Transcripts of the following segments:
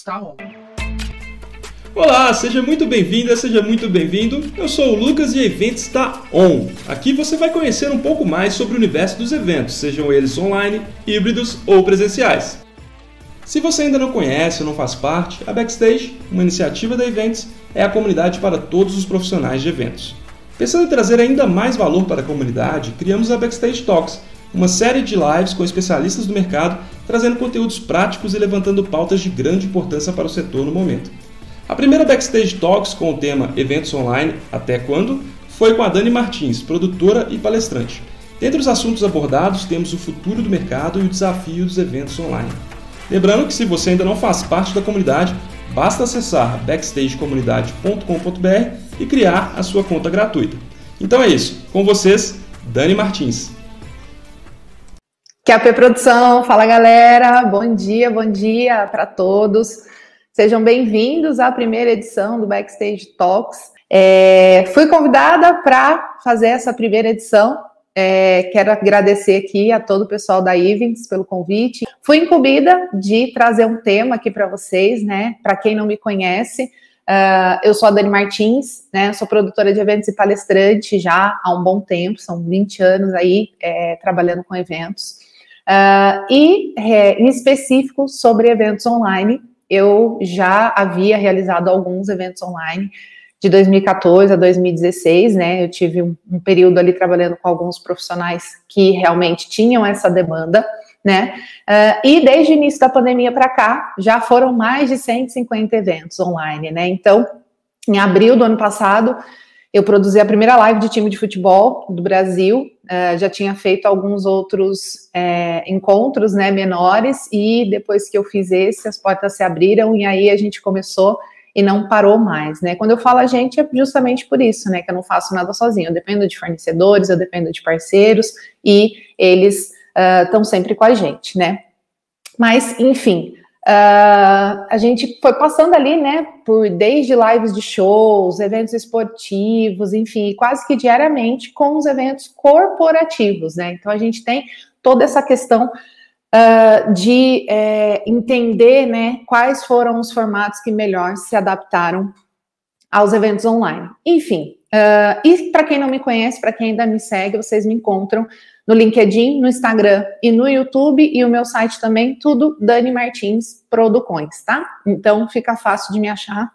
está on. Olá, seja muito bem-vinda, seja muito bem-vindo. Eu sou o Lucas e Eventos está on. Aqui você vai conhecer um pouco mais sobre o universo dos eventos, sejam eles online, híbridos ou presenciais. Se você ainda não conhece ou não faz parte, a Backstage, uma iniciativa da Eventos, é a comunidade para todos os profissionais de eventos. Pensando em trazer ainda mais valor para a comunidade, criamos a Backstage Talks, uma série de lives com especialistas do mercado, trazendo conteúdos práticos e levantando pautas de grande importância para o setor no momento. A primeira Backstage Talks com o tema Eventos Online, até quando? foi com a Dani Martins, produtora e palestrante. Dentre os assuntos abordados, temos o futuro do mercado e o desafio dos eventos online. Lembrando que se você ainda não faz parte da comunidade, basta acessar backstagecomunidade.com.br e criar a sua conta gratuita. Então é isso, com vocês, Dani Martins. QAP Produção, fala galera, bom dia, bom dia para todos. Sejam bem-vindos à primeira edição do Backstage Talks. É, fui convidada para fazer essa primeira edição. É, quero agradecer aqui a todo o pessoal da Ivens pelo convite. Fui incumbida de trazer um tema aqui para vocês, né? Para quem não me conhece, uh, eu sou a Dani Martins, né? Sou produtora de eventos e palestrante já há um bom tempo, são 20 anos aí é, trabalhando com eventos. Uh, e, é, em específico, sobre eventos online, eu já havia realizado alguns eventos online de 2014 a 2016, né? Eu tive um, um, período ali trabalhando com alguns profissionais que realmente tinham essa demanda, né? Uh, e desde o início da pandemia para cá, já foram mais de 150 eventos online, né? Então, em abril do ano passado, eu produzi a primeira live de time de futebol do Brasil, uh, já tinha feito alguns outros é, encontros né, menores, e depois que eu fiz esse, as portas se abriram e aí a gente começou e não parou mais, né? Quando eu falo a gente é justamente por isso, né? Que eu não faço nada sozinho, eu dependo de fornecedores, eu dependo de parceiros e eles estão uh, sempre com a gente, né? Mas, enfim, Uh, a gente foi passando ali, né, por desde lives de shows, eventos esportivos, enfim, quase que diariamente com os eventos corporativos, né? Então a gente tem toda essa questão uh, de é, entender, né, quais foram os formatos que melhor se adaptaram aos eventos online. Enfim, uh, e para quem não me conhece, para quem ainda me segue, vocês me encontram no LinkedIn, no Instagram e no YouTube e o meu site também, tudo Dani Martins Produções, tá? Então fica fácil de me achar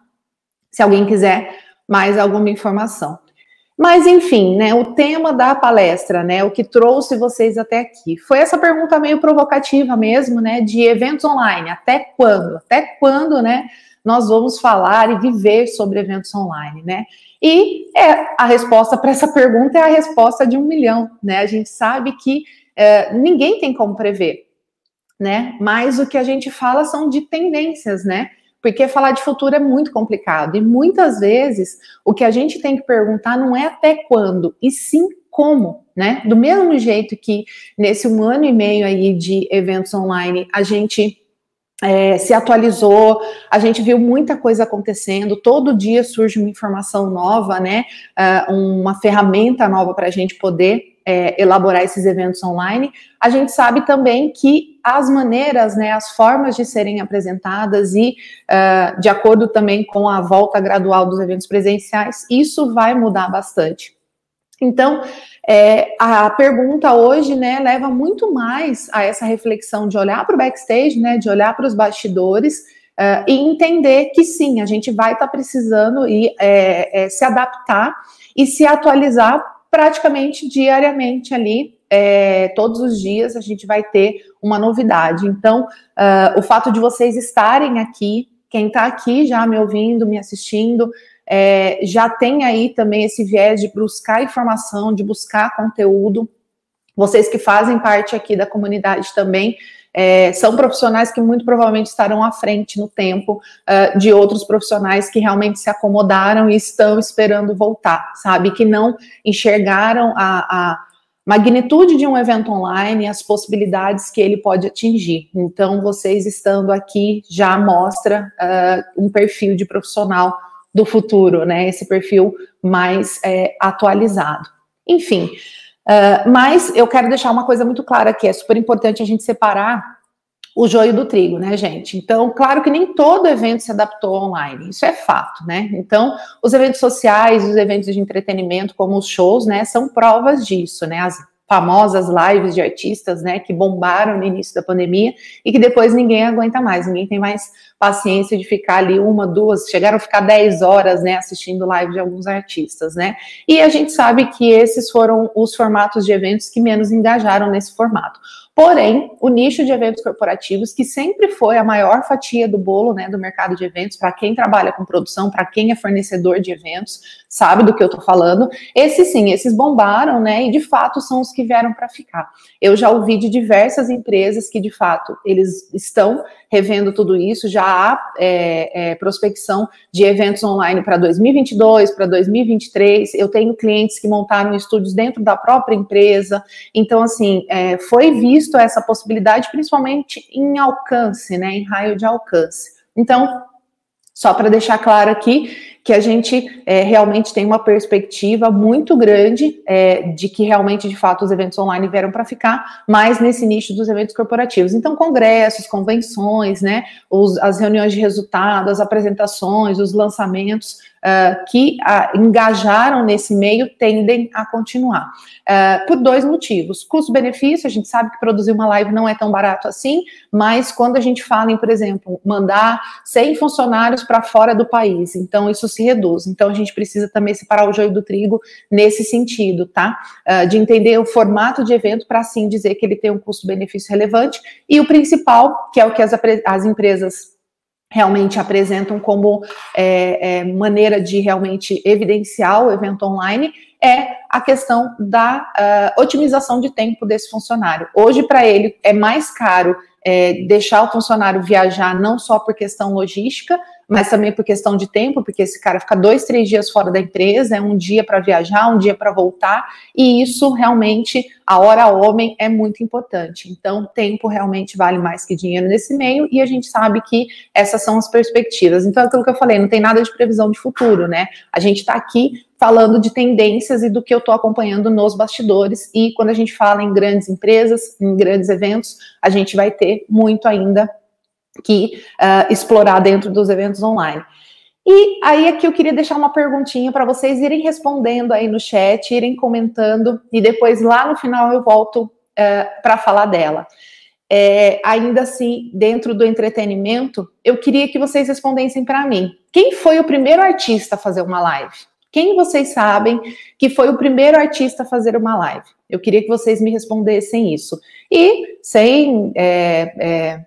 se alguém quiser mais alguma informação. Mas enfim, né, o tema da palestra, né, o que trouxe vocês até aqui, foi essa pergunta meio provocativa mesmo, né, de eventos online, até quando? Até quando, né, nós vamos falar e viver sobre eventos online, né? E é, a resposta para essa pergunta é a resposta de um milhão, né? A gente sabe que é, ninguém tem como prever, né? Mas o que a gente fala são de tendências, né? Porque falar de futuro é muito complicado e muitas vezes o que a gente tem que perguntar não é até quando, e sim como, né? Do mesmo jeito que nesse um ano e meio aí de eventos online a gente é, se atualizou, a gente viu muita coisa acontecendo, todo dia surge uma informação nova, né? Uh, uma ferramenta nova para a gente poder é, elaborar esses eventos online. A gente sabe também que as maneiras, né, as formas de serem apresentadas e uh, de acordo também com a volta gradual dos eventos presenciais, isso vai mudar bastante. Então, é, a pergunta hoje, né, leva muito mais a essa reflexão de olhar para o backstage, né, de olhar para os bastidores uh, e entender que sim, a gente vai estar tá precisando e é, é, se adaptar e se atualizar praticamente diariamente ali. É, todos os dias a gente vai ter uma novidade. Então, uh, o fato de vocês estarem aqui, quem está aqui já me ouvindo, me assistindo, é, já tem aí também esse viés de buscar informação, de buscar conteúdo. Vocês que fazem parte aqui da comunidade também é, são profissionais que muito provavelmente estarão à frente no tempo uh, de outros profissionais que realmente se acomodaram e estão esperando voltar, sabe? Que não enxergaram a, a magnitude de um evento online, as possibilidades que ele pode atingir. Então, vocês estando aqui já mostra uh, um perfil de profissional do futuro, né? Esse perfil mais é, atualizado. Enfim, Uh, mas eu quero deixar uma coisa muito clara aqui, é super importante a gente separar o joio do trigo, né, gente? Então, claro que nem todo evento se adaptou online, isso é fato, né? Então, os eventos sociais, os eventos de entretenimento, como os shows, né, são provas disso, né? As famosas lives de artistas, né, que bombaram no início da pandemia e que depois ninguém aguenta mais, ninguém tem mais paciência de ficar ali uma, duas, chegaram a ficar 10 horas, né, assistindo live de alguns artistas, né? E a gente sabe que esses foram os formatos de eventos que menos engajaram nesse formato. Porém, o nicho de eventos corporativos, que sempre foi a maior fatia do bolo né, do mercado de eventos, para quem trabalha com produção, para quem é fornecedor de eventos, sabe do que eu estou falando. Esses sim, esses bombaram, né? E de fato são os que vieram para ficar. Eu já ouvi de diversas empresas que, de fato, eles estão revendo tudo isso, já há é, é, prospecção de eventos online para 2022, para 2023. Eu tenho clientes que montaram estúdios dentro da própria empresa. Então, assim, é, foi visto essa possibilidade, principalmente em alcance, né, em raio de alcance. Então, só para deixar claro aqui que a gente é, realmente tem uma perspectiva muito grande é, de que realmente, de fato, os eventos online vieram para ficar, mais nesse nicho dos eventos corporativos. Então, congressos, convenções, né, os, as reuniões de resultado, as apresentações, os lançamentos, uh, que uh, engajaram nesse meio tendem a continuar. Uh, por dois motivos. Custo-benefício, a gente sabe que produzir uma live não é tão barato assim, mas quando a gente fala em, por exemplo, mandar 100 funcionários para fora do país, então isso se reduz. Então a gente precisa também separar o joio do trigo nesse sentido, tá? de entender o formato de evento para assim dizer que ele tem um custo-benefício relevante. E o principal, que é o que as, as empresas realmente apresentam como é, é, maneira de realmente evidenciar o evento online é a questão da uh, otimização de tempo desse funcionário. Hoje, para ele, é mais caro é, deixar o funcionário viajar não só por questão logística, mas também por questão de tempo, porque esse cara fica dois, três dias fora da empresa, é um dia para viajar, um dia para voltar, e isso realmente, a hora homem é muito importante. Então, tempo realmente vale mais que dinheiro nesse meio, e a gente sabe que essas são as perspectivas. Então, é aquilo que eu falei, não tem nada de previsão de futuro, né? A gente está aqui falando de tendências e do que eu estou acompanhando nos bastidores. E quando a gente fala em grandes empresas, em grandes eventos, a gente vai ter muito ainda que uh, explorar dentro dos eventos online. E aí aqui eu queria deixar uma perguntinha para vocês irem respondendo aí no chat, irem comentando e depois lá no final eu volto uh, eh, para falar dela. É, ainda assim, dentro do entretenimento, eu queria que vocês respondessem para mim. Quem foi o primeiro artista a fazer uma live? Quem vocês sabem que foi o primeiro artista a fazer uma live? Eu queria que vocês me respondessem isso. E sem é, é,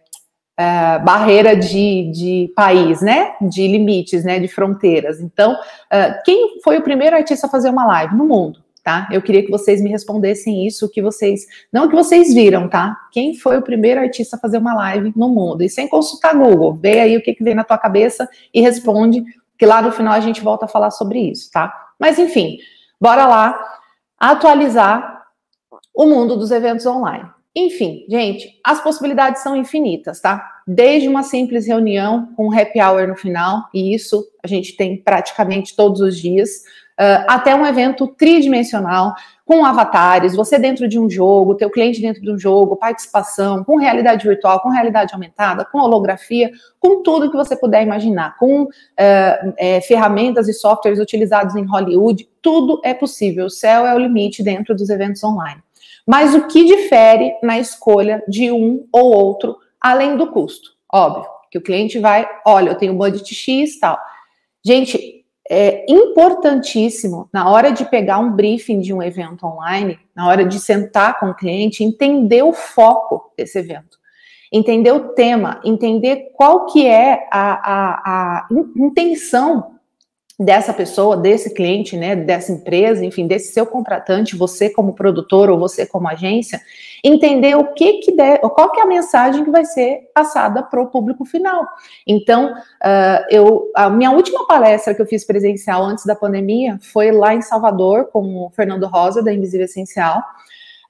uh, barreira de, de país, né? De limites, né? De fronteiras. Então, uh, quem foi o primeiro artista a fazer uma live no mundo? Tá? Eu queria que vocês me respondessem isso, que vocês, não que vocês viram, tá? Quem foi o primeiro artista a fazer uma live no mundo? E sem consultar Google, vê aí o que, que vem na tua cabeça e responde, que lá no final a gente volta a falar sobre isso, tá? Mas enfim, bora lá atualizar o mundo dos eventos online. Enfim, gente, as possibilidades são infinitas, tá? Desde uma simples reunião com um happy hour no final, e isso a gente tem praticamente todos os dias, uh, até um evento tridimensional, com avatares, você dentro de um jogo, teu cliente dentro de um jogo, participação, com realidade virtual, com realidade aumentada, com holografia, com tudo que você puder imaginar, com uh, é, ferramentas e softwares utilizados em Hollywood, tudo é possível. O céu é o limite dentro dos eventos online. Mas o que difere na escolha de um ou outro, além do custo? Óbvio, que o cliente vai, olha, eu tenho budget X e tal. Gente, é importantíssimo na hora de pegar um briefing de um evento online, na hora de sentar com o cliente, entender o foco desse evento, entender o tema, entender qual que é a, a, a intenção dessa pessoa, desse cliente, né, dessa empresa, enfim, desse seu contratante, você como produtor ou você como agência, entender o que que der, qual que é a mensagem que vai ser passada para o público final. Então, uh, eu, a minha última palestra que eu fiz presencial antes da pandemia foi lá em Salvador com o Fernando Rosa da Invisível Essencial,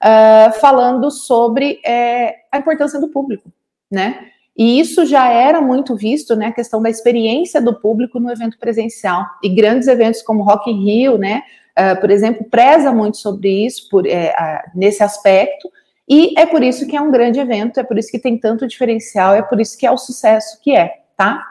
uh, falando sobre é, a importância do público, né? E isso já era muito visto, né, a questão da experiência do público no evento presencial. E grandes eventos como Rock in Rio, né, uh, por exemplo, preza muito sobre isso, por, é, nesse aspecto, e é por isso que é um grande evento, é por isso que tem tanto diferencial, é por isso que é o sucesso que é, tá?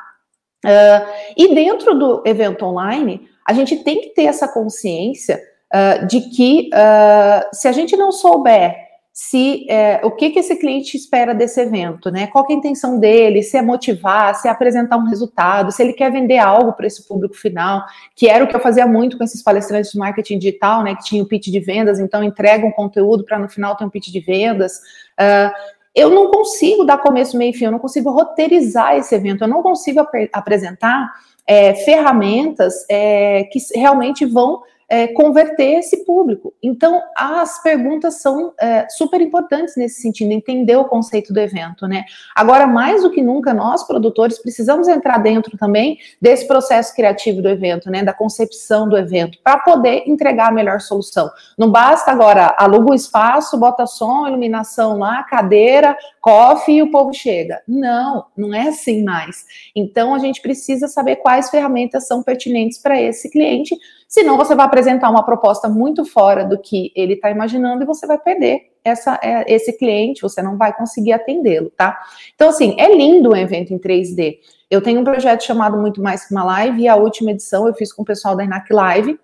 Uh, e dentro do evento online, a gente tem que ter essa consciência uh, de que uh, se a gente não souber se é, o que, que esse cliente espera desse evento, né? Qual é a intenção dele, se é motivar, se é apresentar um resultado, se ele quer vender algo para esse público final, que era o que eu fazia muito com esses palestrantes de marketing digital, né? Que tinha o pitch de vendas, então entrega um conteúdo para no final ter um pitch de vendas. Uh, eu não consigo dar começo, meio e fim, eu não consigo roteirizar esse evento, eu não consigo ap apresentar é, ferramentas é, que realmente vão é, converter esse público. Então, as perguntas são é, super importantes nesse sentido, entender o conceito do evento, né? Agora, mais do que nunca, nós, produtores, precisamos entrar dentro também desse processo criativo do evento, né? Da concepção do evento, para poder entregar a melhor solução. Não basta agora, aluga o espaço, bota som, iluminação lá, cadeira, coffee e o povo chega. Não, não é assim mais. Então, a gente precisa saber quais ferramentas são pertinentes para esse cliente Senão você vai apresentar uma proposta muito fora do que ele está imaginando e você vai perder essa, é, esse cliente, você não vai conseguir atendê-lo, tá? Então, assim, é lindo um evento em 3D. Eu tenho um projeto chamado Muito Mais Que Uma Live e a última edição eu fiz com o pessoal da Inac Live.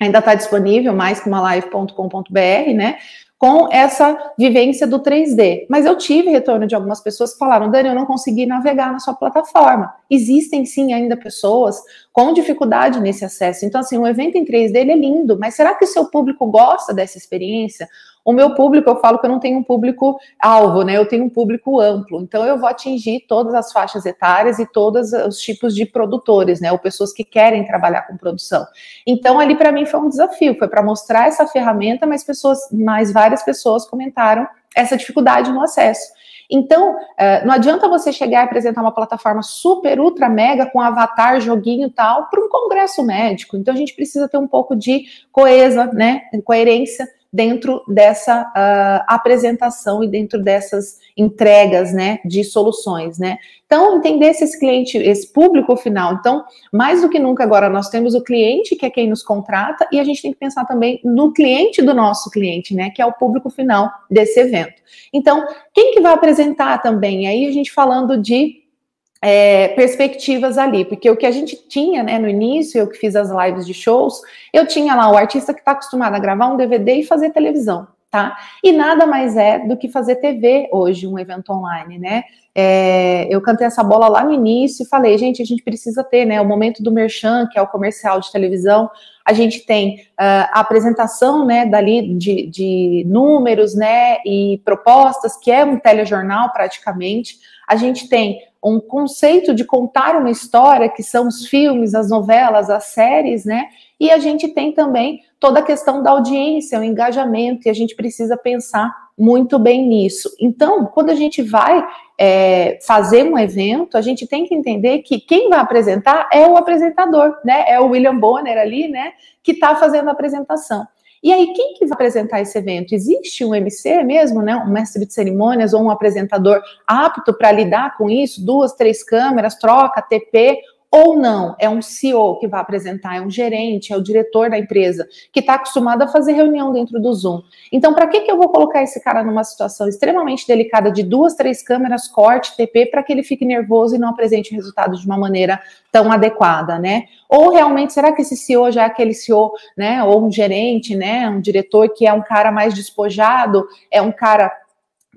Ainda está disponível, mais que uma live.com.br, né? Com essa vivência do 3D. Mas eu tive retorno de algumas pessoas que falaram: Dani, eu não consegui navegar na sua plataforma. Existem sim ainda pessoas com dificuldade nesse acesso. Então, assim, o evento em 3D é lindo, mas será que o seu público gosta dessa experiência? O meu público, eu falo que eu não tenho um público alvo, né? Eu tenho um público amplo. Então, eu vou atingir todas as faixas etárias e todos os tipos de produtores, né? Ou pessoas que querem trabalhar com produção. Então, ali para mim foi um desafio, foi para mostrar essa ferramenta, mas pessoas, mais várias pessoas comentaram essa dificuldade no acesso. Então, eh, não adianta você chegar e apresentar uma plataforma super, ultra, mega, com avatar, joguinho e tal, para um congresso médico. Então, a gente precisa ter um pouco de coesa, né, coerência dentro dessa uh, apresentação e dentro dessas entregas, né, de soluções, né. Então, entender se esse cliente, esse público final. Então, mais do que nunca agora, nós temos o cliente, que é quem nos contrata, e a gente tem que pensar também no cliente do nosso cliente, né, que é o público final desse evento. Então, quem que vai apresentar também? Aí a gente falando de é, perspectivas ali, porque o que a gente tinha né, no início, eu que fiz as lives de shows, eu tinha lá o artista que está acostumado a gravar um DVD e fazer televisão, tá? E nada mais é do que fazer TV hoje, um evento online, né? É, eu cantei essa bola lá no início e falei, gente, a gente precisa ter, né, o momento do merchan, que é o comercial de televisão, a gente tem uh, a apresentação, né, dali de, de números, né, e propostas, que é um telejornal praticamente, a gente tem um conceito de contar uma história, que são os filmes, as novelas, as séries, né? E a gente tem também toda a questão da audiência, o engajamento, e a gente precisa pensar muito bem nisso. Então, quando a gente vai é, fazer um evento, a gente tem que entender que quem vai apresentar é o apresentador, né? É o William Bonner ali, né? Que está fazendo a apresentação. E aí, quem que vai apresentar esse evento? Existe um MC mesmo, né? Um mestre de cerimônias ou um apresentador apto para lidar com isso? Duas, três câmeras, troca, TP, ou não, é um CEO que vai apresentar, é um gerente, é o diretor da empresa, que está acostumado a fazer reunião dentro do Zoom. Então, para que, que eu vou colocar esse cara numa situação extremamente delicada de duas, três câmeras, corte, TP, para que ele fique nervoso e não apresente o resultado de uma maneira tão adequada, né? Ou realmente, será que esse CEO já é aquele CEO, né? Ou um gerente, né? Um diretor que é um cara mais despojado, é um cara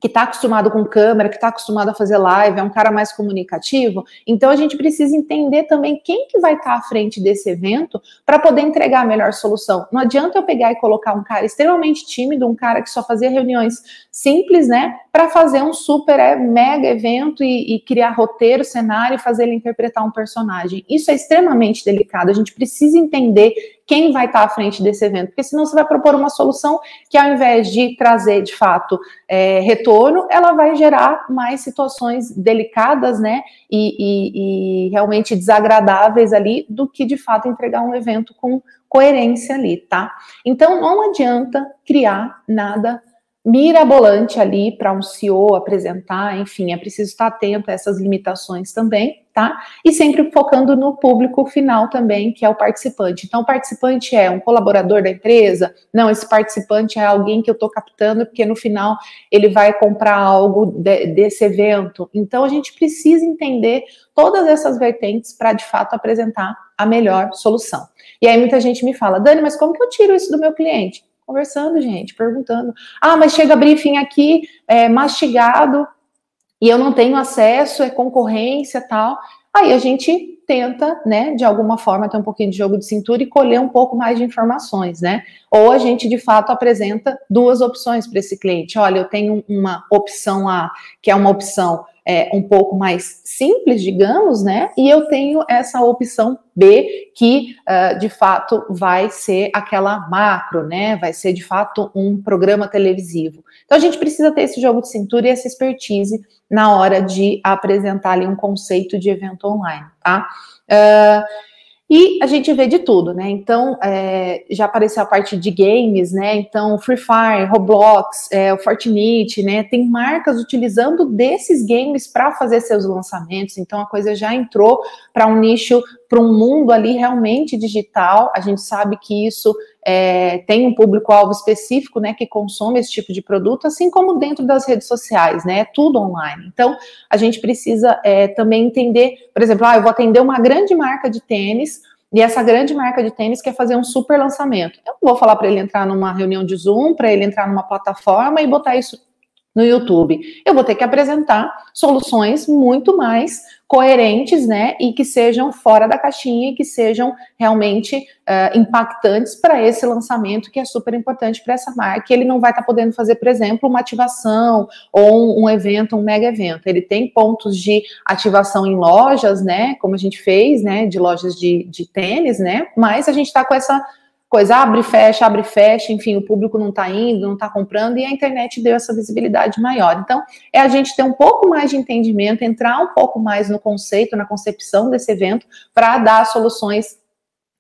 que está acostumado com câmera, que está acostumado a fazer live, é um cara mais comunicativo. Então a gente precisa entender também quem que vai estar tá à frente desse evento para poder entregar a melhor solução. Não adianta eu pegar e colocar um cara extremamente tímido, um cara que só fazia reuniões simples, né, para fazer um super é, mega evento e, e criar roteiro, cenário e fazer ele interpretar um personagem. Isso é extremamente delicado. A gente precisa entender quem vai estar à frente desse evento, porque senão você vai propor uma solução que, ao invés de trazer de fato é, retorno, ela vai gerar mais situações delicadas, né, e, e, e realmente desagradáveis ali, do que de fato entregar um evento com coerência ali, tá? Então não adianta criar nada mirabolante ali para um CEO apresentar, enfim, é preciso estar atento a essas limitações também tá? E sempre focando no público final também, que é o participante. Então, o participante é um colaborador da empresa? Não, esse participante é alguém que eu estou captando, porque no final ele vai comprar algo de, desse evento. Então, a gente precisa entender todas essas vertentes para, de fato, apresentar a melhor solução. E aí muita gente me fala, Dani, mas como que eu tiro isso do meu cliente? Conversando, gente, perguntando. Ah, mas chega briefing aqui é, mastigado e eu não tenho acesso, é concorrência tal. Aí a gente tenta, né, de alguma forma ter um pouquinho de jogo de cintura e colher um pouco mais de informações, né? Ou a gente de fato apresenta duas opções para esse cliente. Olha, eu tenho uma opção A, que é uma opção é, um pouco mais simples, digamos, né? E eu tenho essa opção B, que uh, de fato vai ser aquela macro, né? Vai ser de fato um programa televisivo. Então a gente precisa ter esse jogo de cintura e essa expertise na hora de apresentar ali um conceito de evento online, tá? Uh, e a gente vê de tudo, né? Então, é, já apareceu a parte de games, né? Então, Free Fire, Roblox, é, o Fortnite, né? Tem marcas utilizando desses games para fazer seus lançamentos. Então, a coisa já entrou para um nicho, para um mundo ali realmente digital. A gente sabe que isso é, tem um público-alvo específico, né, que consome esse tipo de produto, assim como dentro das redes sociais, né, é tudo online. Então, a gente precisa é, também entender, por exemplo, ah, eu vou atender uma grande marca de tênis, e essa grande marca de tênis quer fazer um super lançamento. Eu não vou falar para ele entrar numa reunião de Zoom, para ele entrar numa plataforma e botar isso no YouTube. Eu vou ter que apresentar soluções muito mais coerentes, né, e que sejam fora da caixinha e que sejam realmente uh, impactantes para esse lançamento que é super importante para essa marca. Ele não vai estar tá podendo fazer, por exemplo, uma ativação ou um, um, evento, um mega evento. Ele tem pontos de ativação em lojas, né, como a gente fez, né, de lojas de, de tênis, né, mas a gente está com essa coisa abre fecha, abre fecha, enfim, o público não está indo, não está comprando, e a internet deu essa visibilidade maior. Então, é a gente ter um pouco mais de entendimento, entrar um pouco mais no conceito, na concepção desse evento, para dar soluções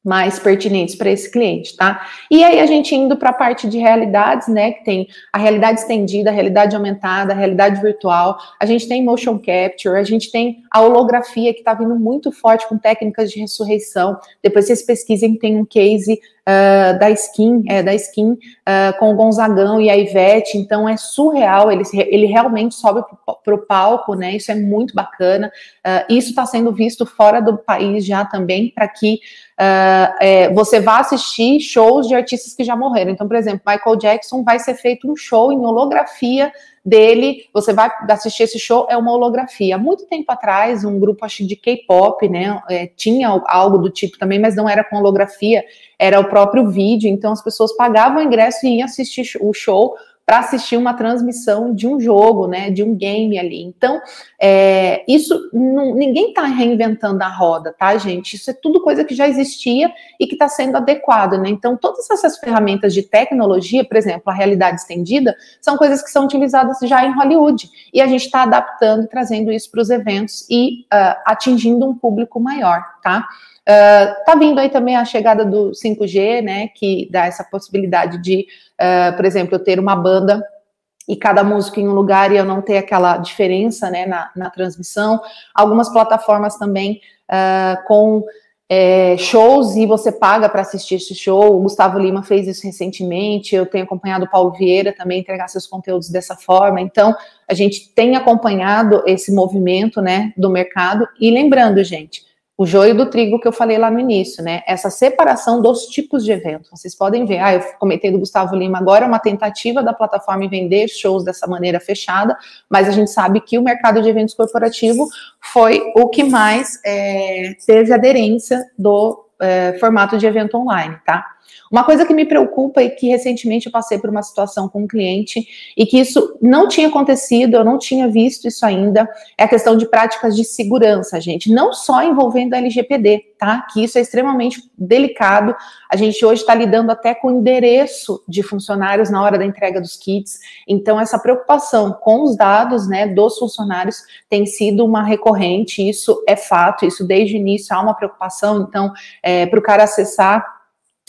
mais pertinentes para esse cliente, tá? E aí a gente indo para a parte de realidades, né, que tem a realidade estendida, a realidade aumentada, a realidade virtual, a gente tem motion capture, a gente tem a holografia que está vindo muito forte com técnicas de ressurreição. Depois vocês pesquisem, tem um case uh, da Skin, é, da Skin uh, com o Gonzagão e a Ivete, então é surreal, ele, ele realmente sobe para o palco, né? Isso é muito bacana. Uh, isso está sendo visto fora do país já também, para que é, você vá assistir shows de artistas que já morreram. Então, por exemplo, Michael Jackson vai ser feito um show em holografia dele, você vai assistir esse show, é uma holografia. Há muito tempo atrás, um grupo, acho de K-pop, né, é, tinha algo do tipo também, mas não era com holografia, era o próprio vídeo, então as pessoas pagavam o ingresso e iam assistir o show para assistir uma transmissão de um jogo, né, de um game ali. Então, é, isso não, ninguém está reinventando a roda, tá, gente? Isso é tudo coisa que já existia e que está sendo adequado, né? Então, todas essas ferramentas de tecnologia, por exemplo, a realidade estendida, são coisas que são utilizadas já em Hollywood e a gente está adaptando, trazendo isso para os eventos e uh, atingindo um público maior, tá? Uh, tá vindo aí também a chegada do 5G, né, que dá essa possibilidade de, uh, por exemplo, eu ter uma banda e cada músico em um lugar e eu não ter aquela diferença, né, na, na transmissão. Algumas plataformas também uh, com é, shows e você paga para assistir esse show. O Gustavo Lima fez isso recentemente. Eu tenho acompanhado o Paulo Vieira também entregar seus conteúdos dessa forma. Então, a gente tem acompanhado esse movimento, né, do mercado. E lembrando, gente, o joio do trigo que eu falei lá no início, né? Essa separação dos tipos de eventos. Vocês podem ver, ah, eu comentei do Gustavo Lima agora, é uma tentativa da plataforma em vender shows dessa maneira fechada, mas a gente sabe que o mercado de eventos corporativo foi o que mais é, teve aderência do é, formato de evento online, tá? Uma coisa que me preocupa e que recentemente eu passei por uma situação com um cliente e que isso não tinha acontecido, eu não tinha visto isso ainda, é a questão de práticas de segurança, gente, não só envolvendo a LGPD, tá? Que isso é extremamente delicado. A gente hoje está lidando até com o endereço de funcionários na hora da entrega dos kits. Então, essa preocupação com os dados né, dos funcionários tem sido uma recorrente, isso é fato, isso desde o início há uma preocupação. Então, é, para o cara acessar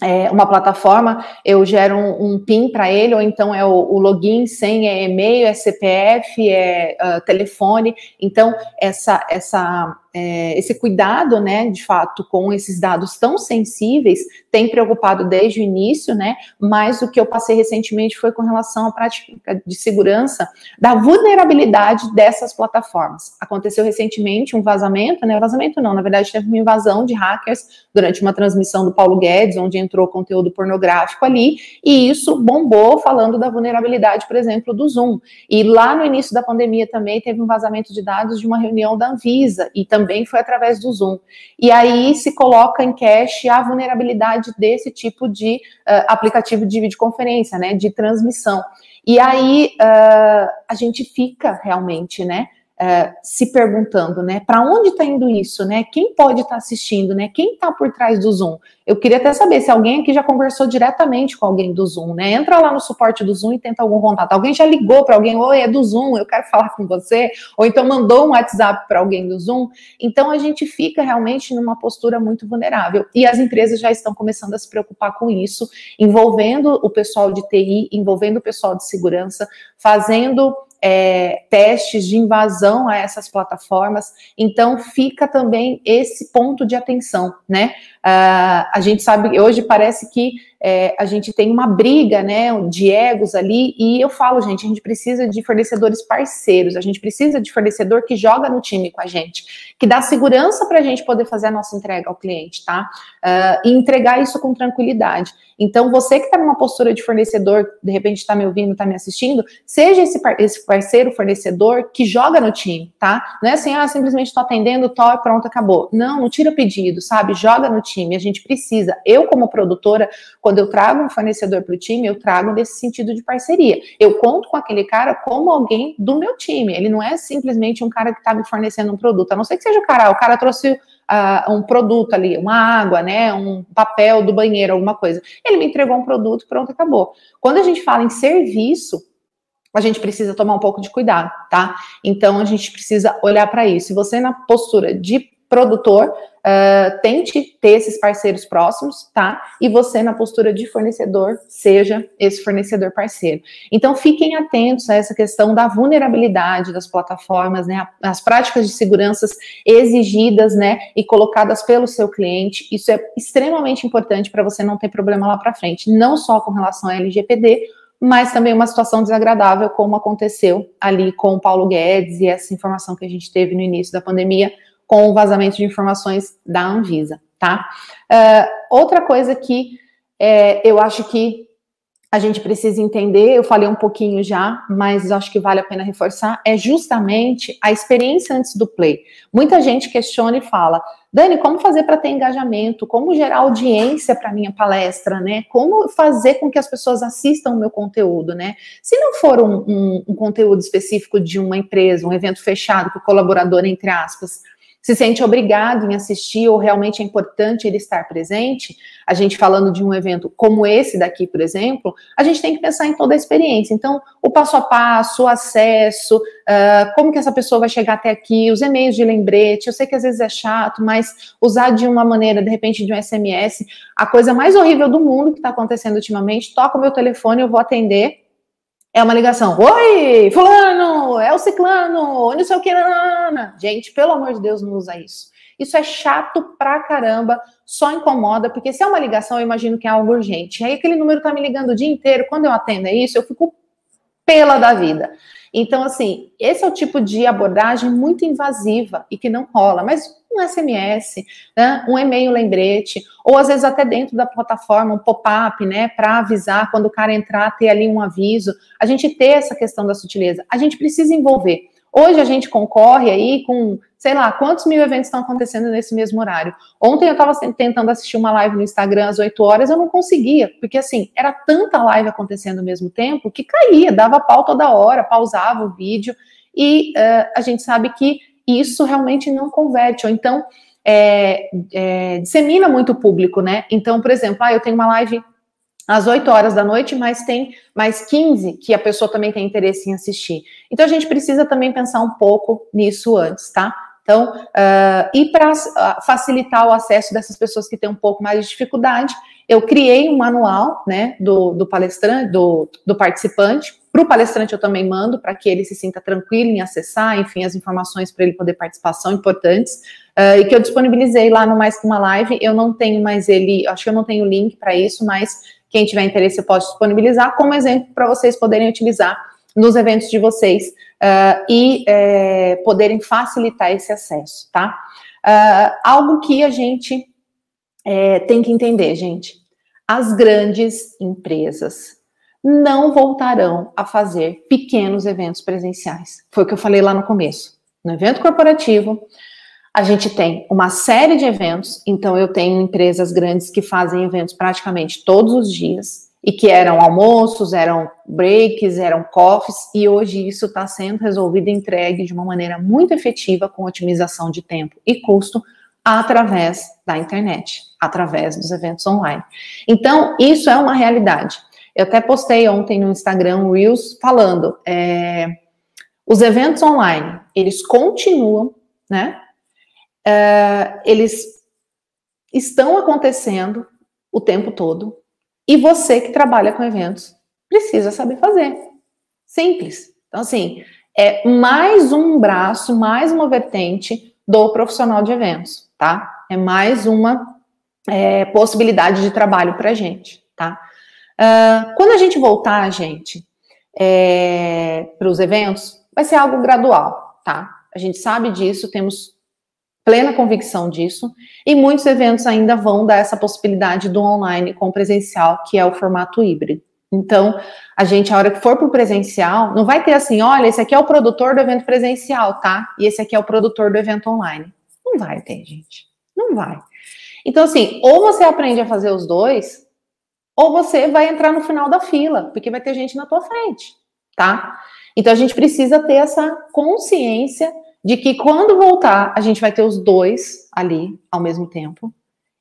é, uma plataforma, eu gero um, um PIN para ele, ou então é o, o, login, senha, é e-mail, é CPF, é uh, telefone. Então, essa, essa é, esse cuidado, né, de fato, com esses dados tão sensíveis, tem preocupado desde o início, né, mas o que eu passei recentemente foi com relação à prática de segurança da vulnerabilidade dessas plataformas. Aconteceu recentemente um vazamento, né, vazamento não, na verdade teve uma invasão de hackers durante uma transmissão do Paulo Guedes, onde entrou conteúdo pornográfico ali, e isso bombou falando da vulnerabilidade, por exemplo, do Zoom. E lá no início da pandemia também teve um vazamento de dados de uma reunião da Anvisa, e também foi através do Zoom. E aí se coloca em cache a vulnerabilidade desse tipo de uh, aplicativo de videoconferência, né, de transmissão. E aí uh, a gente fica realmente, né, uh, se perguntando, né, para onde está indo isso, né? Quem pode estar tá assistindo, né? Quem está por trás do Zoom? Eu queria até saber se alguém aqui já conversou diretamente com alguém do Zoom, né? Entra lá no suporte do Zoom e tenta algum contato. Alguém já ligou para alguém, oi, é do Zoom, eu quero falar com você, ou então mandou um WhatsApp para alguém do Zoom. Então a gente fica realmente numa postura muito vulnerável. E as empresas já estão começando a se preocupar com isso, envolvendo o pessoal de TI, envolvendo o pessoal de segurança, fazendo é, testes de invasão a essas plataformas. Então, fica também esse ponto de atenção, né? Uh, a gente sabe, hoje parece que é, a gente tem uma briga, né, de egos ali, e eu falo, gente, a gente precisa de fornecedores parceiros, a gente precisa de fornecedor que joga no time com a gente, que dá segurança para a gente poder fazer a nossa entrega ao cliente, tá? Uh, e entregar isso com tranquilidade. Então, você que está numa postura de fornecedor, de repente está me ouvindo, está me assistindo, seja esse, par esse parceiro, fornecedor que joga no time, tá? Não é assim, ah, simplesmente estou atendendo, tô, pronto, acabou. Não, não tira pedido, sabe? Joga no time time. A gente precisa. Eu, como produtora, quando eu trago um fornecedor para o time, eu trago nesse sentido de parceria. Eu conto com aquele cara como alguém do meu time. Ele não é simplesmente um cara que está me fornecendo um produto. A não ser que seja o cara, o cara trouxe. Uh, um produto ali, uma água, né, um papel do banheiro, alguma coisa. Ele me entregou um produto, pronto, acabou. Quando a gente fala em serviço, a gente precisa tomar um pouco de cuidado, tá? Então a gente precisa olhar para isso. Se você na postura de produtor, uh, tente ter esses parceiros próximos, tá? E você, na postura de fornecedor, seja esse fornecedor parceiro. Então, fiquem atentos a essa questão da vulnerabilidade das plataformas, né? As práticas de segurança exigidas, né? E colocadas pelo seu cliente. Isso é extremamente importante para você não ter problema lá para frente, não só com relação à LGPD, mas também uma situação desagradável, como aconteceu ali com o Paulo Guedes e essa informação que a gente teve no início da pandemia com o vazamento de informações da Anvisa, tá? Uh, outra coisa que é, eu acho que a gente precisa entender, eu falei um pouquinho já, mas acho que vale a pena reforçar, é justamente a experiência antes do play. Muita gente questiona e fala, Dani, como fazer para ter engajamento? Como gerar audiência para minha palestra, né? Como fazer com que as pessoas assistam o meu conteúdo, né? Se não for um, um, um conteúdo específico de uma empresa, um evento fechado, que o colaborador, entre aspas, se sente obrigado em assistir ou realmente é importante ele estar presente, a gente falando de um evento como esse daqui, por exemplo, a gente tem que pensar em toda a experiência. Então, o passo a passo, o acesso, uh, como que essa pessoa vai chegar até aqui, os e-mails de lembrete, eu sei que às vezes é chato, mas usar de uma maneira, de repente, de um SMS, a coisa mais horrível do mundo que está acontecendo ultimamente, toca o meu telefone, eu vou atender, é uma ligação. Oi, fulano, é o ciclano, não sei o que. Gente, pelo amor de Deus, não usa isso. Isso é chato pra caramba, só incomoda, porque se é uma ligação, eu imagino que é algo urgente. Aí aquele número tá me ligando o dia inteiro, quando eu atendo é isso, eu fico pela da vida. Então, assim, esse é o tipo de abordagem muito invasiva e que não rola. Mas um SMS, né, um e-mail lembrete, ou às vezes até dentro da plataforma, um pop-up, né, para avisar quando o cara entrar, ter ali um aviso. A gente ter essa questão da sutileza. A gente precisa envolver. Hoje a gente concorre aí com, sei lá, quantos mil eventos estão acontecendo nesse mesmo horário. Ontem eu estava tentando assistir uma live no Instagram às 8 horas, eu não conseguia, porque assim, era tanta live acontecendo ao mesmo tempo que caía, dava pau toda hora, pausava o vídeo, e uh, a gente sabe que isso realmente não converte, ou então é, é, dissemina muito o público, né? Então, por exemplo, ah, eu tenho uma live às 8 horas da noite, mas tem mais 15 que a pessoa também tem interesse em assistir. Então, a gente precisa também pensar um pouco nisso antes, tá? Então, uh, e para uh, facilitar o acesso dessas pessoas que têm um pouco mais de dificuldade, eu criei um manual, né, do, do palestrante, do, do participante, Para o palestrante eu também mando para que ele se sinta tranquilo em acessar, enfim, as informações para ele poder participar são importantes. Uh, e que eu disponibilizei lá no Mais Que Uma Live. Eu não tenho mais ele, acho que eu não tenho link para isso, mas quem tiver interesse eu posso disponibilizar como exemplo para vocês poderem utilizar nos eventos de vocês uh, e é, poderem facilitar esse acesso, tá? Uh, algo que a gente é, tem que entender, gente. As grandes empresas não voltarão a fazer pequenos eventos presenciais. Foi o que eu falei lá no começo. No evento corporativo, a gente tem uma série de eventos, então eu tenho empresas grandes que fazem eventos praticamente todos os dias e que eram almoços, eram breaks, eram coffees, e hoje isso está sendo resolvido e entregue de uma maneira muito efetiva com otimização de tempo e custo através da internet, através dos eventos online. Então, isso é uma realidade. Eu até postei ontem no Instagram Reels falando, é, os eventos online, eles continuam, né? É, eles estão acontecendo o tempo todo e você que trabalha com eventos precisa saber fazer. Simples. Então, assim, é mais um braço, mais uma vertente do profissional de eventos, tá? É mais uma é, possibilidade de trabalho para gente, tá? Uh, quando a gente voltar, gente, é, para os eventos, vai ser algo gradual, tá? A gente sabe disso, temos plena convicção disso, e muitos eventos ainda vão dar essa possibilidade do online com presencial, que é o formato híbrido. Então, a gente, a hora que for para o presencial, não vai ter assim, olha, esse aqui é o produtor do evento presencial, tá? E esse aqui é o produtor do evento online. Não vai ter, gente. Não vai. Então, assim, ou você aprende a fazer os dois, ou você vai entrar no final da fila, porque vai ter gente na tua frente, tá? Então, a gente precisa ter essa consciência de que quando voltar, a gente vai ter os dois ali ao mesmo tempo.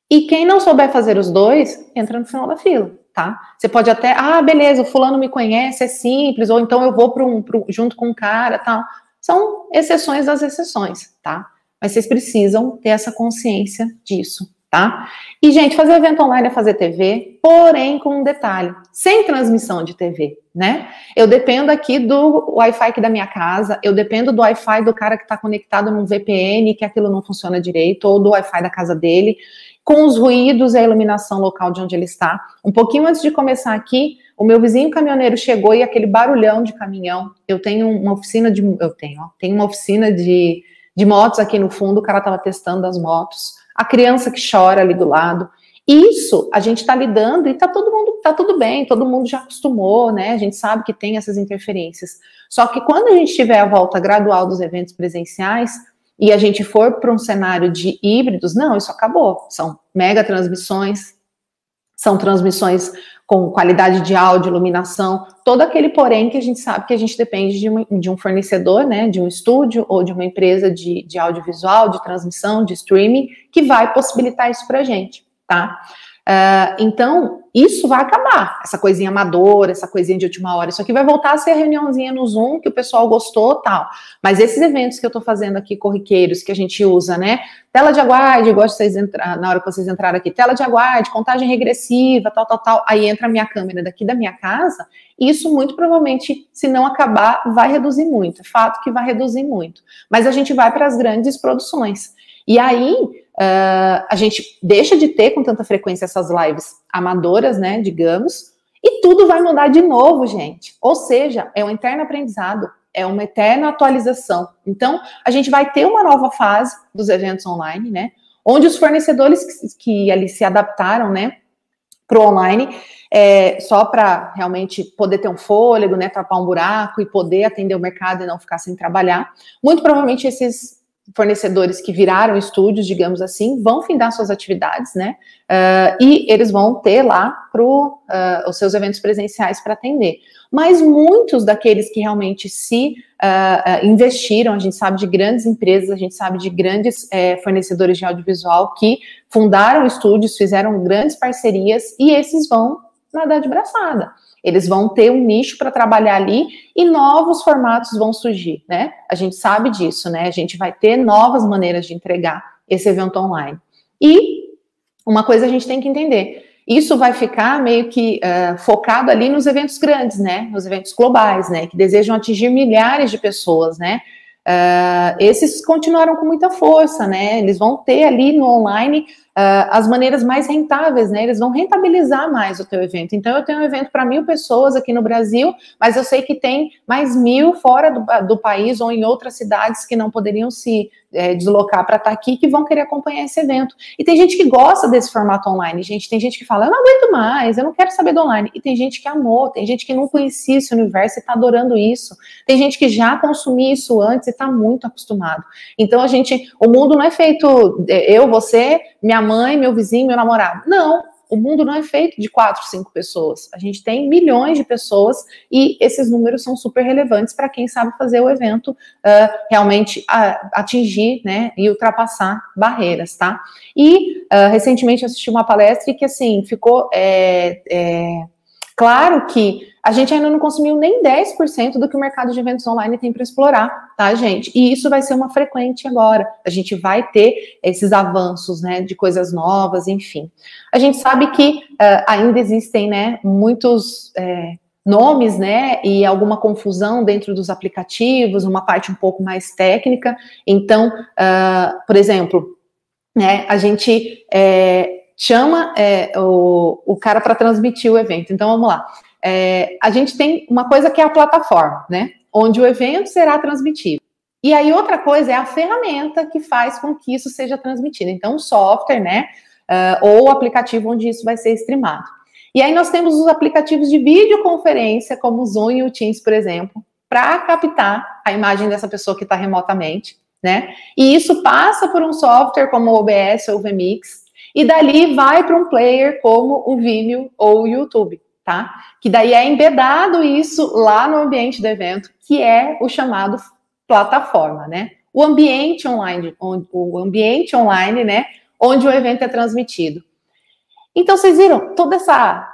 E quem não souber fazer os dois, entra no final da fila, tá? Você pode até, ah, beleza, o fulano me conhece, é simples, ou então eu vou para um, pro, junto com um cara, tal. São exceções das exceções, tá? Mas vocês precisam ter essa consciência disso, tá? E, gente, fazer evento online é fazer TV, porém com um detalhe, sem transmissão de TV, né? Eu dependo aqui do Wi-Fi aqui da minha casa, eu dependo do Wi-Fi do cara que está conectado num VPN, que aquilo não funciona direito, ou do Wi-Fi da casa dele, com os ruídos e a iluminação local de onde ele está. Um pouquinho antes de começar aqui, o meu vizinho caminhoneiro chegou e aquele barulhão de caminhão. Eu tenho uma oficina de. Eu tenho, ó, tenho uma oficina de, de motos aqui no fundo, o cara estava testando as motos. A criança que chora ali do lado. Isso a gente está lidando e está todo mundo, tá tudo bem, todo mundo já acostumou, né? A gente sabe que tem essas interferências. Só que quando a gente tiver a volta gradual dos eventos presenciais e a gente for para um cenário de híbridos, não, isso acabou. São mega transmissões, são transmissões com qualidade de áudio, iluminação, todo aquele porém que a gente sabe que a gente depende de, uma, de um fornecedor, né, de um estúdio ou de uma empresa de, de audiovisual, de transmissão, de streaming, que vai possibilitar isso para a gente tá? Uh, então, isso vai acabar, essa coisinha amadora, essa coisinha de última hora. Isso aqui vai voltar a ser a reuniãozinha no Zoom que o pessoal gostou tal. Mas esses eventos que eu tô fazendo aqui, corriqueiros, que a gente usa, né? Tela de aguarde, igual vocês entrar, na hora que vocês entraram aqui, tela de aguarde, contagem regressiva, tal, tal, tal. Aí entra a minha câmera daqui da minha casa. Isso muito provavelmente, se não acabar, vai reduzir muito. Fato que vai reduzir muito. Mas a gente vai para as grandes produções. E aí, uh, a gente deixa de ter com tanta frequência essas lives amadoras, né, digamos, e tudo vai mudar de novo, gente. Ou seja, é um eterno aprendizado, é uma eterna atualização. Então, a gente vai ter uma nova fase dos eventos online, né, onde os fornecedores que, que ali se adaptaram, né, para o online, é, só para realmente poder ter um fôlego, né, tapar um buraco e poder atender o mercado e não ficar sem trabalhar. Muito provavelmente esses fornecedores que viraram estúdios, digamos assim, vão findar suas atividades, né? Uh, e eles vão ter lá pro, uh, os seus eventos presenciais para atender. Mas muitos daqueles que realmente se uh, investiram, a gente sabe de grandes empresas, a gente sabe de grandes eh, fornecedores de audiovisual que fundaram estúdios, fizeram grandes parcerias e esses vão nadar de braçada. Eles vão ter um nicho para trabalhar ali e novos formatos vão surgir, né? A gente sabe disso, né? A gente vai ter novas maneiras de entregar esse evento online. E uma coisa a gente tem que entender: isso vai ficar meio que uh, focado ali nos eventos grandes, né? Nos eventos globais, né? Que desejam atingir milhares de pessoas, né? Uh, esses continuaram com muita força, né? Eles vão ter ali no online uh, as maneiras mais rentáveis, né? Eles vão rentabilizar mais o teu evento. Então, eu tenho um evento para mil pessoas aqui no Brasil, mas eu sei que tem mais mil fora do, do país ou em outras cidades que não poderiam se é, deslocar para estar tá aqui que vão querer acompanhar esse evento. E tem gente que gosta desse formato online, gente. Tem gente que fala, eu não aguento mais, eu não quero saber do online. E tem gente que amou, tem gente que não conhecia esse universo e está adorando isso. Tem gente que já consumia isso antes e está muito acostumado. Então a gente, o mundo não é feito é, eu, você, minha mãe, meu vizinho, meu namorado. Não, o mundo não é feito de quatro, cinco pessoas. A gente tem milhões de pessoas e esses números são super relevantes para quem sabe fazer o evento uh, realmente uh, atingir, né, e ultrapassar barreiras, tá? E uh, recentemente assisti uma palestra que assim ficou é, é, Claro que a gente ainda não consumiu nem 10% do que o mercado de eventos online tem para explorar, tá, gente? E isso vai ser uma frequente agora. A gente vai ter esses avanços, né, de coisas novas, enfim. A gente sabe que uh, ainda existem, né, muitos é, nomes, né, e alguma confusão dentro dos aplicativos, uma parte um pouco mais técnica. Então, uh, por exemplo, né, a gente é, chama é, o, o cara para transmitir o evento. Então, vamos lá. É, a gente tem uma coisa que é a plataforma, né? Onde o evento será transmitido. E aí, outra coisa é a ferramenta que faz com que isso seja transmitido. Então, o software, né? Uh, ou o aplicativo onde isso vai ser streamado. E aí, nós temos os aplicativos de videoconferência, como o Zoom e o Teams, por exemplo, para captar a imagem dessa pessoa que está remotamente, né? E isso passa por um software como o OBS ou o VMix, e dali vai para um player como o Vimeo ou o YouTube, tá? Que daí é embedado isso lá no ambiente do evento, que é o chamado plataforma, né? O ambiente online, o ambiente online, né? Onde o evento é transmitido. Então, vocês viram toda essa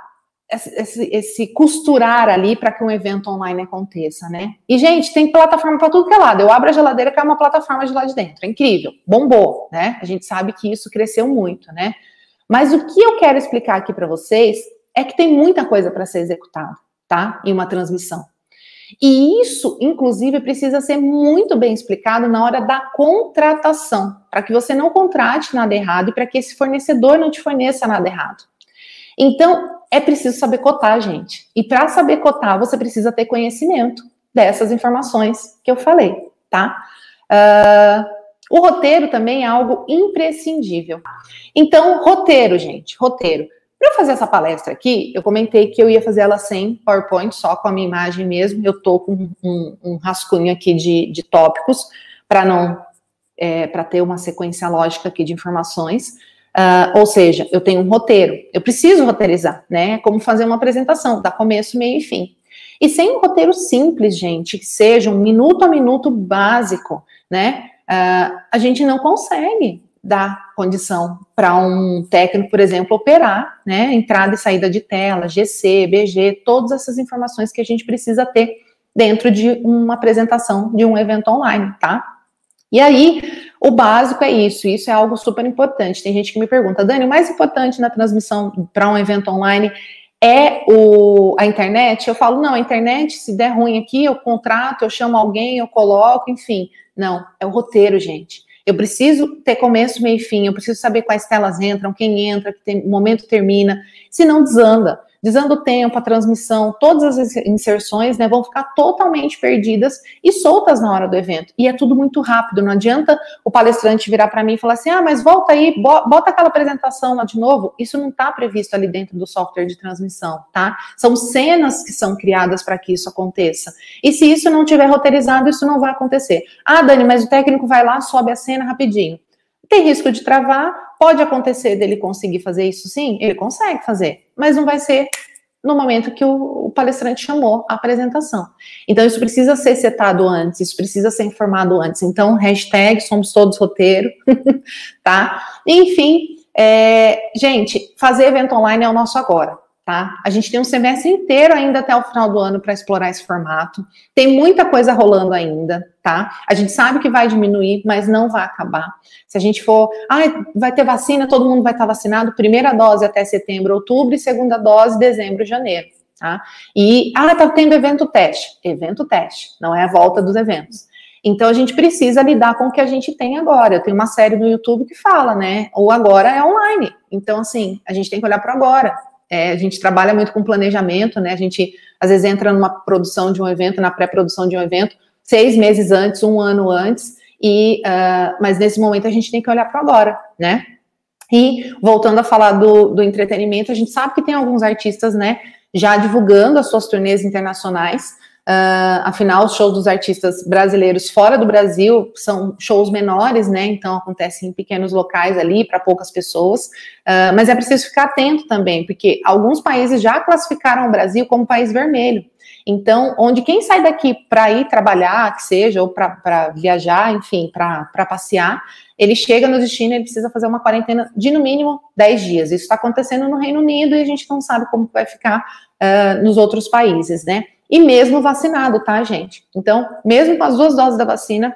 esse, esse, costurar ali para que um evento online aconteça, né? E, gente, tem plataforma para tudo que é lado. Eu abro a geladeira que é uma plataforma de lá de dentro. É incrível. Bombou, né? A gente sabe que isso cresceu muito, né? Mas o que eu quero explicar aqui para vocês é que tem muita coisa para ser executada, tá? Em uma transmissão. E isso, inclusive, precisa ser muito bem explicado na hora da contratação, para que você não contrate nada errado e para que esse fornecedor não te forneça nada errado. Então, é preciso saber cotar, gente. E para saber cotar, você precisa ter conhecimento dessas informações que eu falei, tá? Uh, o roteiro também é algo imprescindível. Então, roteiro, gente, roteiro. Para fazer essa palestra aqui, eu comentei que eu ia fazer ela sem PowerPoint, só com a minha imagem mesmo. Eu tô com um, um rascunho aqui de, de tópicos para não é, para ter uma sequência lógica aqui de informações. Uh, ou seja, eu tenho um roteiro, eu preciso roteirizar, né? Como fazer uma apresentação, dá começo, meio e fim. E sem um roteiro simples, gente, que seja um minuto a minuto básico, né? Uh, a gente não consegue dar condição para um técnico, por exemplo, operar, né? Entrada e saída de tela, GC, BG, todas essas informações que a gente precisa ter dentro de uma apresentação de um evento online, tá? E aí, o básico é isso, isso é algo super importante. Tem gente que me pergunta, Dani, o mais importante na transmissão para um evento online é o, a internet? Eu falo, não, a internet, se der ruim aqui, eu contrato, eu chamo alguém, eu coloco, enfim. Não, é o roteiro, gente. Eu preciso ter começo, meio e fim, eu preciso saber quais telas entram, quem entra, que tem, momento termina, senão desanda dizendo o tempo, a transmissão, todas as inserções né, vão ficar totalmente perdidas e soltas na hora do evento. E é tudo muito rápido, não adianta o palestrante virar para mim e falar assim: ah, mas volta aí, bota aquela apresentação lá de novo. Isso não está previsto ali dentro do software de transmissão, tá? São cenas que são criadas para que isso aconteça. E se isso não tiver roteirizado, isso não vai acontecer. Ah, Dani, mas o técnico vai lá, sobe a cena rapidinho. Tem risco de travar, pode acontecer dele conseguir fazer isso sim, ele consegue fazer, mas não vai ser no momento que o, o, palestrante chamou a apresentação. Então, isso precisa ser setado antes, isso precisa ser informado antes. Então, hashtag somos todos roteiro, tá? Enfim, é, gente, fazer evento online é o nosso agora. Tá? A gente tem um semestre inteiro ainda até o final do ano para explorar esse formato. Tem muita coisa rolando ainda, tá? A gente sabe que vai diminuir, mas não vai acabar. Se a gente for, ah, vai ter vacina, todo mundo vai estar vacinado, primeira dose até setembro, outubro, e segunda dose dezembro, janeiro, tá? E, ah, tá tendo evento teste. Evento teste, não é a volta dos eventos. Então a gente precisa lidar com o que a gente tem agora. Eu tenho uma série no YouTube que fala, né? Ou agora é online. Então, assim, a gente tem que olhar para agora. É, a gente trabalha muito com planejamento, né? A gente às vezes entra numa produção de um evento, na pré-produção de um evento, seis meses antes, um ano antes, e uh, mas nesse momento a gente tem que olhar para agora, né? E voltando a falar do, do entretenimento, a gente sabe que tem alguns artistas, né, já divulgando as suas turnês internacionais. Uh, afinal, os shows dos artistas brasileiros fora do Brasil são shows menores, né? Então acontecem em pequenos locais ali para poucas pessoas. Uh, mas é preciso ficar atento também, porque alguns países já classificaram o Brasil como país vermelho. Então, onde quem sai daqui para ir trabalhar, que seja, ou para viajar, enfim, para passear, ele chega no destino, ele precisa fazer uma quarentena de no mínimo 10 dias. Isso está acontecendo no Reino Unido e a gente não sabe como vai ficar uh, nos outros países, né? E mesmo vacinado, tá, gente? Então, mesmo com as duas doses da vacina,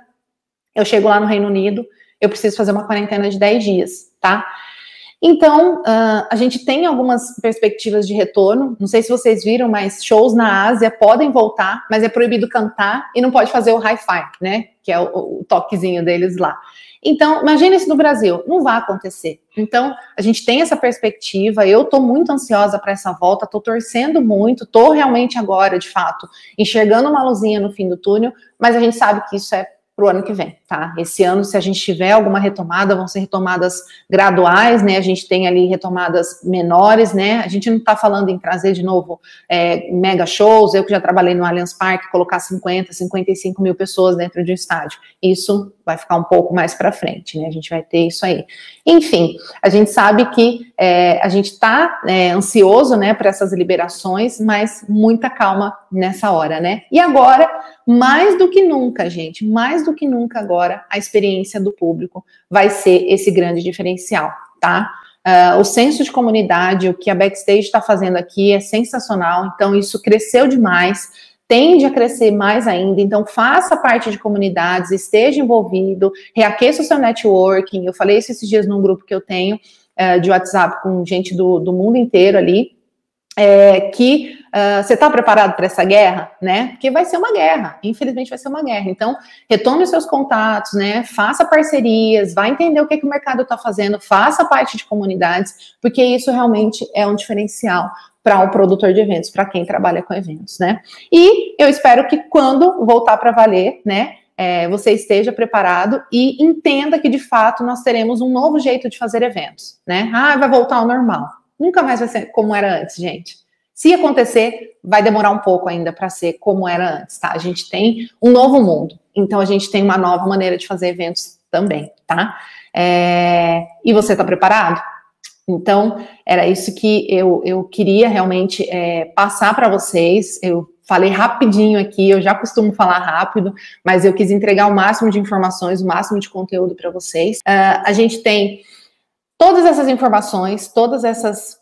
eu chego lá no Reino Unido, eu preciso fazer uma quarentena de 10 dias, tá? Então, uh, a gente tem algumas perspectivas de retorno. Não sei se vocês viram, mas shows na Ásia podem voltar, mas é proibido cantar e não pode fazer o hi-fi, né? Que é o, o toquezinho deles lá. Então, imagine isso no Brasil, não vai acontecer. Então, a gente tem essa perspectiva, eu estou muito ansiosa para essa volta, estou torcendo muito, estou realmente agora, de fato, enxergando uma luzinha no fim do túnel, mas a gente sabe que isso é para o ano que vem, tá? Esse ano, se a gente tiver alguma retomada, vão ser retomadas graduais, né? A gente tem ali retomadas menores, né? A gente não está falando em trazer de novo é, mega shows. Eu que já trabalhei no Allianz Parque, colocar 50, 55 mil pessoas dentro de um estádio. Isso vai ficar um pouco mais para frente, né? A gente vai ter isso aí. Enfim, a gente sabe que é, a gente está é, ansioso, né, para essas liberações, mas muita calma nessa hora, né? E agora, mais do que nunca, gente, mais do que nunca agora, a experiência do público vai ser esse grande diferencial, tá? Uh, o senso de comunidade, o que a Backstage está fazendo aqui é sensacional, então isso cresceu demais tende a crescer mais ainda. Então, faça parte de comunidades, esteja envolvido, reaqueça o seu networking. Eu falei isso esses dias num grupo que eu tenho uh, de WhatsApp com gente do, do mundo inteiro ali. É, que uh, você está preparado para essa guerra, né? Porque vai ser uma guerra, infelizmente vai ser uma guerra. Então, retome os seus contatos, né? Faça parcerias, vai entender o que, que o mercado está fazendo, faça parte de comunidades, porque isso realmente é um diferencial para um produtor de eventos, para quem trabalha com eventos, né? E eu espero que quando voltar para valer, né, é, você esteja preparado e entenda que de fato nós teremos um novo jeito de fazer eventos, né? Ah, vai voltar ao normal. Nunca mais vai ser como era antes, gente. Se acontecer, vai demorar um pouco ainda para ser como era antes, tá? A gente tem um novo mundo, então a gente tem uma nova maneira de fazer eventos também, tá? É... E você está preparado? Então, era isso que eu, eu queria realmente é, passar para vocês. Eu falei rapidinho aqui, eu já costumo falar rápido, mas eu quis entregar o máximo de informações, o máximo de conteúdo para vocês. Uh, a gente tem todas essas informações, todas essas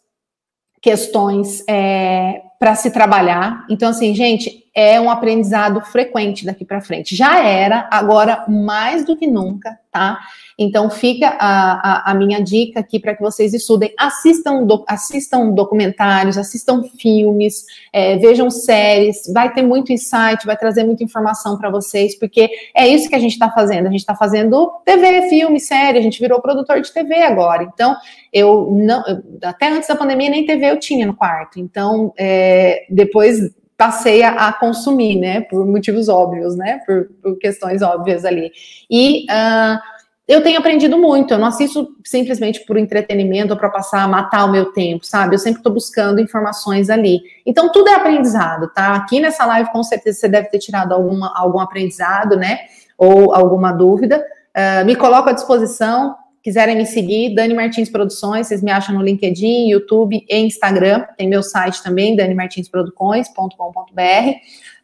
questões é, para se trabalhar. Então, assim, gente, é um aprendizado frequente daqui para frente. Já era, agora mais do que nunca, tá? Então, fica a, a, a minha dica aqui para que vocês estudem. Assistam, do, assistam documentários, assistam filmes, é, vejam séries. Vai ter muito insight, vai trazer muita informação para vocês, porque é isso que a gente está fazendo. A gente está fazendo TV, filme, série. A gente virou produtor de TV agora. Então, eu não. Até antes da pandemia, nem TV eu tinha no quarto. Então, é, depois passei a, a, consumir, né, por motivos óbvios, né, por, por questões óbvias ali. E uh, eu tenho aprendido muito. Eu não assisto simplesmente por entretenimento ou para passar, matar o meu tempo, sabe? Eu sempre estou buscando informações ali. Então, tudo é aprendizado, tá? Aqui nessa live, com certeza, você deve ter tirado alguma, algum aprendizado, né? Ou alguma dúvida. Uh, me coloco à disposição. Quiserem me seguir, Dani Martins Produções, vocês me acham no LinkedIn, YouTube e Instagram. Tem meu site também, danimartinsproducões.com.br. Uh,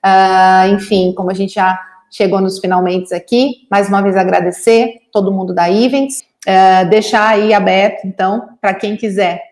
ah, enfim, como a gente já chegou nos finalmente aqui. Mais uma vez agradecer todo mundo da Events, uh, deixar aí aberto, então, para quem quiser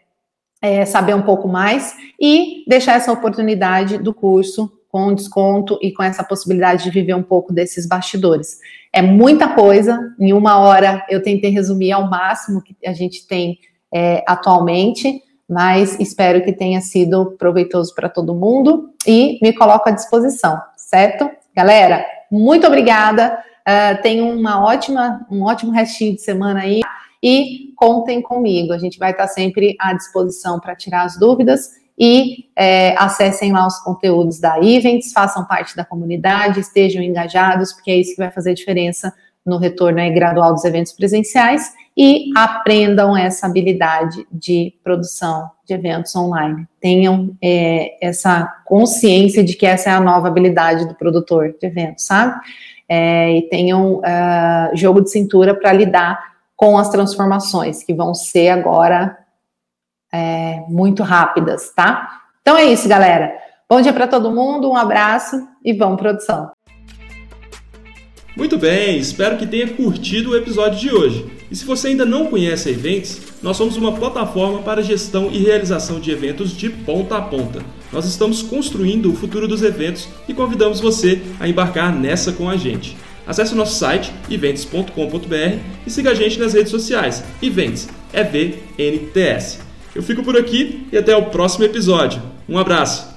é, saber um pouco mais e deixar essa oportunidade do curso com desconto e com essa possibilidade de viver um pouco desses bastidores. É muita coisa, em uma hora eu tentei resumir ao máximo que a gente tem é, atualmente, mas espero que tenha sido proveitoso para todo mundo e me coloco à disposição, certo? Galera, muito obrigada. Uh, tenham uma ótima, um ótimo restinho de semana aí e contem comigo. A gente vai estar sempre à disposição para tirar as dúvidas e é, acessem lá os conteúdos da Events, façam parte da comunidade, estejam engajados, porque é isso que vai fazer diferença no retorno gradual dos eventos presenciais e aprendam essa habilidade de produção de eventos online. Tenham é, essa consciência de que essa é a nova habilidade do produtor de eventos, sabe? É, e tenham uh, jogo de cintura para lidar com as transformações que vão ser agora é, muito rápidas, tá? Então é isso, galera. Bom dia para todo mundo, um abraço e vamos produção. Muito bem, espero que tenha curtido o episódio de hoje. E se você ainda não conhece a Events, nós somos uma plataforma para gestão e realização de eventos de ponta a ponta. Nós estamos construindo o futuro dos eventos e convidamos você a embarcar nessa com a gente. Acesse o nosso site events.com.br e siga a gente nas redes sociais. Events, EVNTS. Eu fico por aqui e até o próximo episódio. Um abraço!